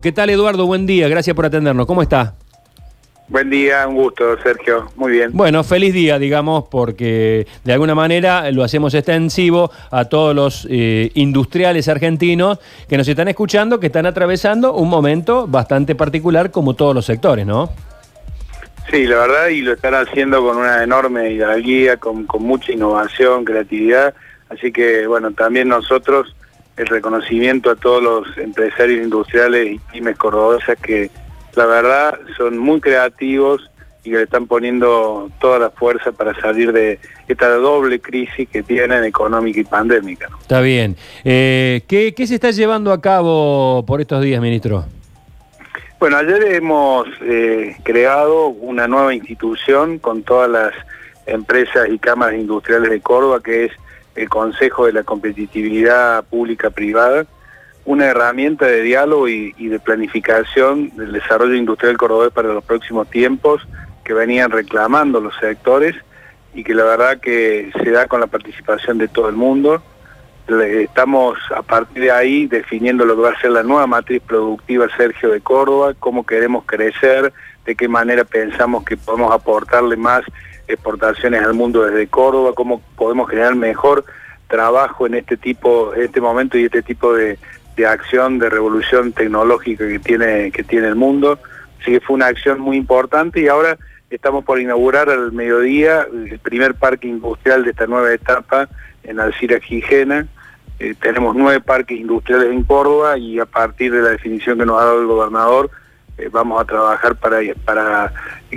¿Qué tal Eduardo? Buen día, gracias por atendernos. ¿Cómo está? Buen día, un gusto, Sergio. Muy bien. Bueno, feliz día, digamos, porque de alguna manera lo hacemos extensivo a todos los eh, industriales argentinos que nos están escuchando, que están atravesando un momento bastante particular como todos los sectores, ¿no? Sí, la verdad, y lo están haciendo con una enorme hidalguía, con, con mucha innovación, creatividad. Así que, bueno, también nosotros el reconocimiento a todos los empresarios industriales y pymes cordobesas que la verdad son muy creativos y que le están poniendo toda la fuerza para salir de esta doble crisis que tienen económica y pandémica. Está bien. Eh, ¿qué, se está llevando a cabo por estos días, ministro? Bueno, ayer hemos eh, creado una nueva institución con todas las empresas y cámaras industriales de Córdoba, que es el Consejo de la Competitividad Pública Privada, una herramienta de diálogo y, de planificación del desarrollo industrial cordobés para los próximos tiempos que venían reclamando los sectores y que la verdad que se da con la participación de todo el mundo. Estamos a partir de ahí definiendo lo que va a ser la nueva matriz productiva Sergio de Córdoba, cómo queremos crecer, de qué manera pensamos que podemos aportarle más exportaciones al mundo desde Córdoba, cómo podemos generar mejor trabajo en este tipo, en este momento y este tipo de, acción de revolución tecnológica que tiene, que tiene el mundo. Así que fue una acción muy importante y ahora estamos por inaugurar al mediodía el primer parque industrial de esta nueva etapa en Alcira Gijena. Eh, tenemos nueve parques industriales en Córdoba y a partir de la definición que nos ha dado el gobernador, eh, vamos a trabajar para, para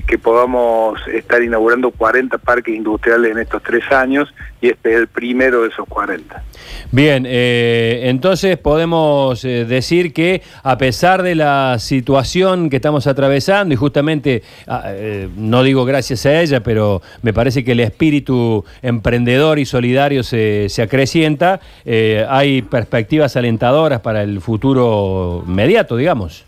que podamos estar inaugurando 40 parques industriales en estos tres años y este es el primero de esos 40. Bien, eh, entonces podemos eh, decir que a pesar de la situación que estamos atravesando y justamente, ah, no digo gracias a ella, pero me parece que el espíritu emprendedor y solidario se, se acrecienta, hay perspectivas alentadoras para el futuro inmediato, digamos.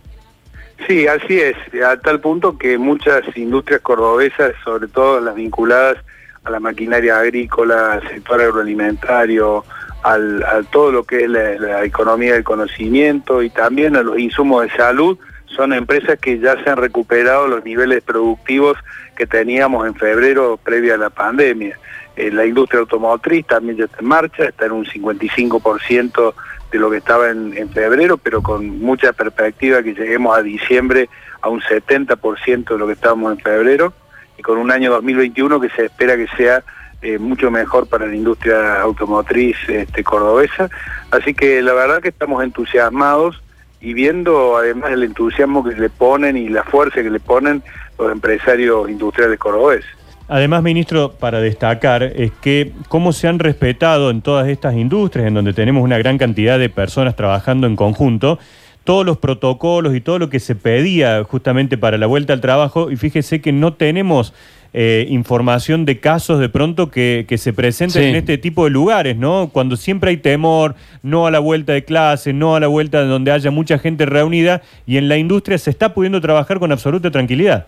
Sí, así es, a tal punto que muchas industrias cordobesas, sobre todo las vinculadas a la maquinaria agrícola, al sector agroalimentario, al, a todo lo que es la, economía del conocimiento y también a los insumos de salud, son empresas que ya se han recuperado los niveles productivos que teníamos en febrero previa a la pandemia. Eh, la industria automotriz también ya está en marcha, está en un 55% de lo que estaba en, febrero, pero con mucha perspectiva que lleguemos a diciembre a un 70% de lo que estábamos en febrero y con un año 2021 que se espera que sea eh, mucho mejor para la industria automotriz este, cordobesa. Así que la verdad que estamos entusiasmados y viendo además el entusiasmo que le ponen y la fuerza que le ponen los empresarios industriales cordobeses. Además, ministro, para destacar es que cómo se han respetado en todas estas industrias, en donde tenemos una gran cantidad de personas trabajando en conjunto, todos los protocolos y todo lo que se pedía justamente para la vuelta al trabajo, y fíjese que no tenemos eh, información de casos de pronto que, se presenten en este tipo de lugares, ¿no? Cuando siempre hay temor, no a la vuelta de clase, no a la vuelta de donde haya mucha gente reunida, y en la industria se está pudiendo trabajar con absoluta tranquilidad.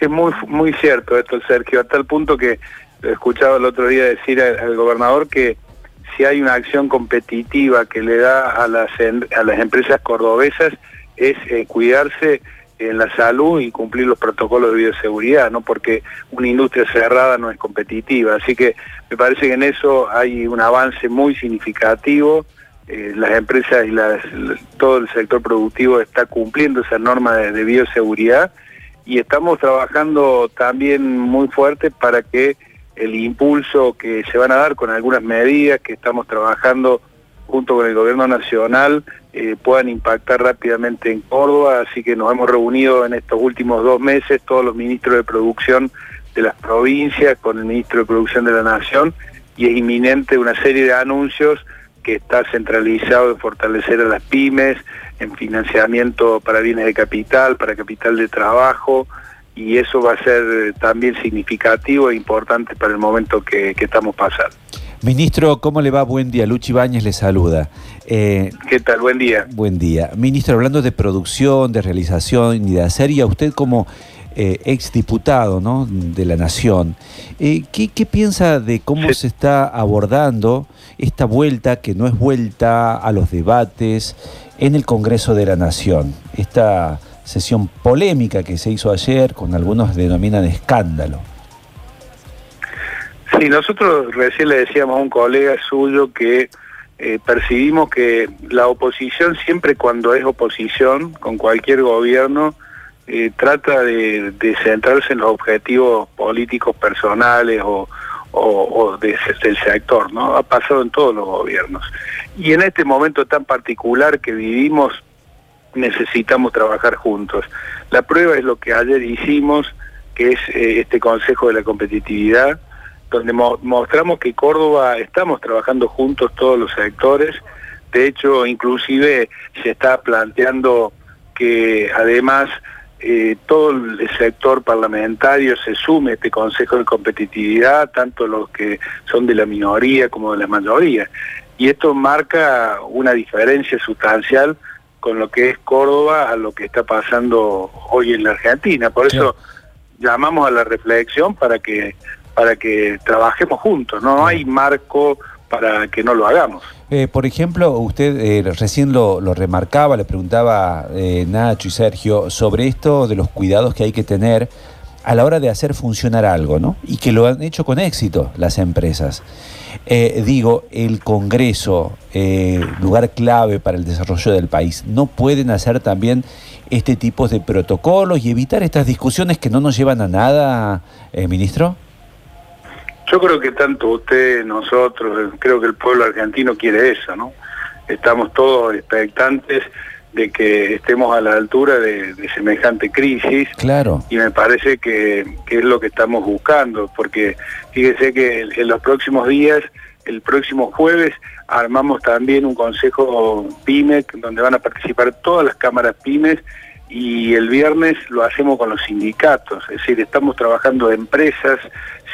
Es muy, muy cierto esto, Sergio, a tal punto que he escuchado el otro día decir al, gobernador que si hay una acción competitiva que le da a las, a las empresas cordobesas es eh, cuidarse en la salud y cumplir los protocolos de bioseguridad, ¿no? Porque una industria cerrada no es competitiva. Así que me parece que en eso hay un avance muy significativo. Eh, las empresas y todo el sector productivo está cumpliendo esa norma de bioseguridad y estamos trabajando también muy fuerte para que el impulso que se van a dar con algunas medidas que estamos trabajando junto con el gobierno nacional eh, puedan impactar rápidamente en Córdoba, así que nos hemos reunido en estos últimos dos meses todos los ministros de producción de las provincias con el ministro de producción de la nación y es inminente una serie de anuncios que está centralizado en fortalecer a las pymes, en financiamiento para bienes de capital, para capital de trabajo, y eso va a ser eh, también significativo e importante para el momento que, estamos pasando. Ministro, ¿cómo le va? Buen día. Luchi Báñez le saluda. Eh, ¿Qué tal? Buen día. Buen día. Ministro, hablando de producción, de realización y de hacer, y a usted como eh, exdiputado ¿no? de la Nación. Eh, ¿qué, ¿qué, piensa de cómo se está abordando esta vuelta, que no es vuelta a los debates en el Congreso de la Nación? Esta sesión polémica que se hizo ayer, con algunos denominan escándalo. Sí, nosotros recién le decíamos a un colega suyo que eh, percibimos que la oposición siempre cuando es oposición con cualquier gobierno eh, trata de, centrarse en los objetivos políticos personales o, del sector, ¿no? Ha pasado en todos los gobiernos. Y en este momento tan particular que vivimos, necesitamos trabajar juntos. La prueba es lo que ayer hicimos, que es eh, este Consejo de la Competitividad, donde mostramos que Córdoba estamos trabajando juntos todos los sectores. De hecho, inclusive se está planteando que además eh, todo el sector parlamentario se sume a este Consejo de Competitividad, tanto los que son de la minoría como de la mayoría. Y esto marca una diferencia sustancial con lo que es Córdoba a lo que está pasando hoy en la Argentina. Por eso llamamos a la reflexión para que para que trabajemos juntos. No hay marco para que no lo hagamos. Eh, por ejemplo, usted eh, recién lo, remarcaba, le preguntaba eh, Nacho y Sergio sobre esto de los cuidados que hay que tener a la hora de hacer funcionar algo, ¿no? Y que lo han hecho con éxito las empresas. digo, el Congreso, lugar clave para el desarrollo del país, ¿no pueden hacer también este tipo de protocolos y evitar estas discusiones que no nos llevan a nada, ministro? Yo creo que tanto usted, nosotros, creo que el pueblo argentino quiere eso, ¿no? Estamos todos expectantes de que estemos a la altura de, semejante crisis. Claro. Y me parece que, es lo que estamos buscando, porque fíjese que en los próximos días, el próximo jueves, armamos también un consejo PYME, donde van a participar todas las cámaras pymes y el viernes lo hacemos con los sindicatos, es decir, estamos trabajando empresas,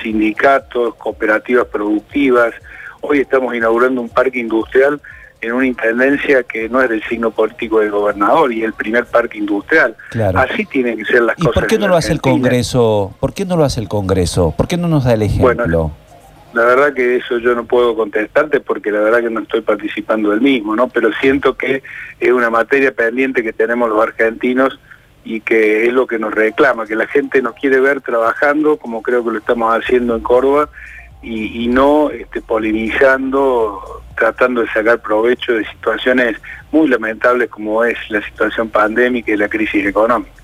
sindicatos, cooperativas productivas. Hoy estamos inaugurando un parque industrial en una intendencia que no es del signo político del gobernador y el primer parque industrial. Así tienen que ser las cosas. ¿Y por qué no lo hace el Congreso? ¿Por qué no lo hace el Congreso? ¿Por qué no nos da el ejemplo? La verdad que eso yo no puedo contestarte porque la verdad que no estoy participando del mismo, ¿no? Pero siento que es una materia pendiente que tenemos los argentinos y que es lo que nos reclama, que la gente nos quiere ver trabajando como creo que lo estamos haciendo en Córdoba y, no este, polinizando, tratando de sacar provecho de situaciones muy lamentables como es la situación pandémica y la crisis económica.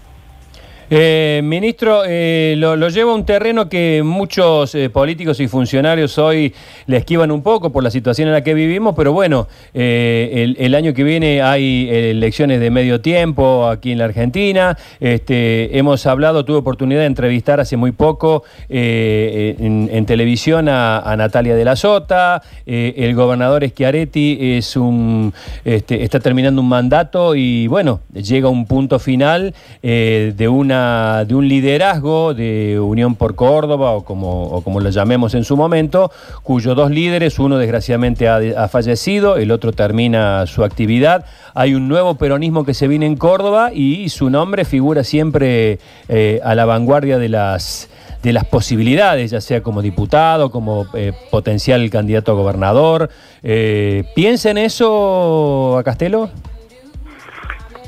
Eh, ministro, eh, lo, lleva a un terreno que muchos eh, políticos y funcionarios hoy le esquivan un poco por la situación en la que vivimos, pero bueno, el, año que viene hay elecciones de medio tiempo aquí en la Argentina. Este, hemos hablado, tuve oportunidad de entrevistar hace muy poco en, televisión a, Natalia de la Sota. el gobernador Schiaretti es un, este, está terminando un mandato y bueno, llega un punto final de una de un liderazgo de Unión por Córdoba, o como, como lo llamemos en su momento, cuyos dos líderes, uno desgraciadamente ha, fallecido, el otro termina su actividad. Hay un nuevo peronismo que se viene en Córdoba y su nombre figura siempre eh, a la vanguardia de las de las posibilidades, ya sea como diputado, como eh, potencial candidato a gobernador. Eh, ¿Piensa en eso a Castelo?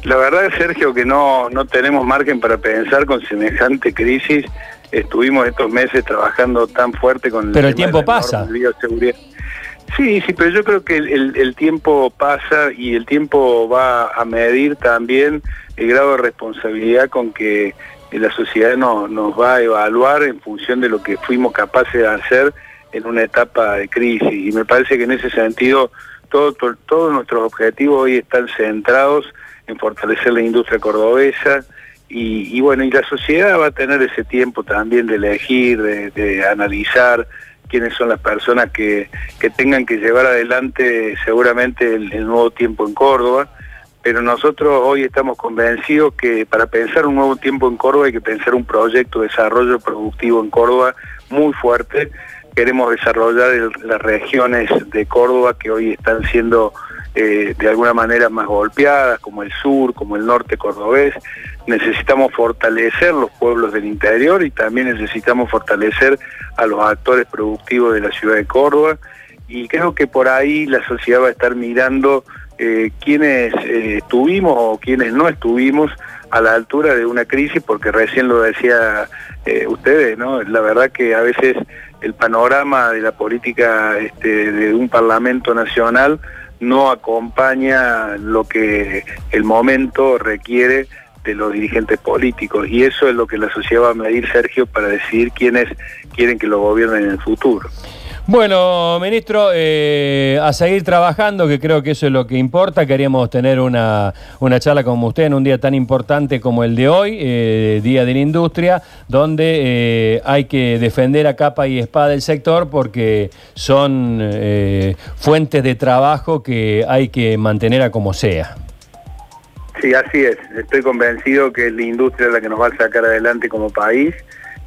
La verdad, es Sergio, que no, no tenemos margen para pensar con semejante crisis. Estuvimos estos meses trabajando tan fuerte con el Pero el tiempo pasa. Sí, sí, pero yo creo que el, tiempo pasa y el tiempo va a medir también el grado de responsabilidad con que la sociedad nos va a evaluar en función de lo que fuimos capaces de hacer en una etapa de crisis. Y me parece que en ese sentido todo, todos nuestros objetivos hoy están centrados en fortalecer la industria cordobesa y, bueno, y la sociedad va a tener ese tiempo también de elegir, de, analizar quiénes son las personas que, tengan que llevar adelante seguramente el, nuevo tiempo en Córdoba, pero nosotros hoy estamos convencidos que para pensar un nuevo tiempo en Córdoba hay que pensar un proyecto de desarrollo productivo en Córdoba muy fuerte, queremos desarrollar las regiones de Córdoba que hoy están siendo eh, de alguna manera más golpeadas, como el sur, como el norte cordobés. Necesitamos fortalecer los pueblos del interior y también necesitamos fortalecer a los actores productivos de la ciudad de Córdoba. Y creo que por ahí la sociedad va a estar mirando eh, quiénes eh, estuvimos o quiénes no estuvimos a la altura de una crisis, porque recién lo decía eh, ustedes, ¿no? La verdad que a veces el panorama de la política este, de un Parlamento Nacional no acompaña lo que el momento requiere de los dirigentes políticos y eso es lo que la sociedad va a medir, Sergio, para decidir quiénes quieren que lo gobiernen en el futuro. Bueno, ministro, eh, a seguir trabajando, que creo que eso es lo que importa. Queríamos tener una, charla como usted en un día tan importante como el de hoy, eh, Día de la Industria, donde eh, hay que defender a capa y espada el sector porque son fuentes de trabajo que hay que mantener a como sea. Sí, así es. Estoy convencido que la industria es la que nos va a sacar adelante como país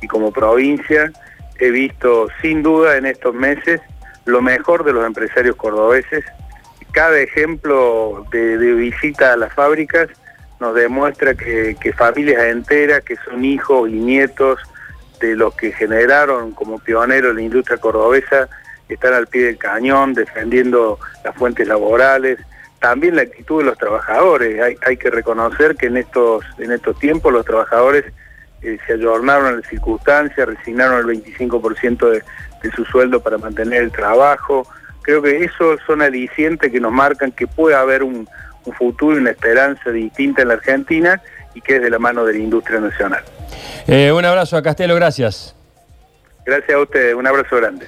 y como provincia he visto sin duda en estos meses lo mejor de los empresarios cordobeses. Cada ejemplo de, visita a las fábricas nos demuestra que, familias enteras, que son hijos y nietos de los que generaron como pioneros la industria cordobesa, están al pie del cañón defendiendo las fuentes laborales, también la actitud de los trabajadores. Hay, hay que reconocer que en estos, en estos tiempos los trabajadores eh, se ayornaron a las circunstancias, resignaron el 25% de, de su sueldo para mantener el trabajo. Creo que esos son alicientes que nos marcan que puede haber un, futuro y una esperanza distinta en la Argentina y que es de la mano de la industria nacional. Eh, un abrazo a Castelo, gracias. Gracias a ustedes, un abrazo grande.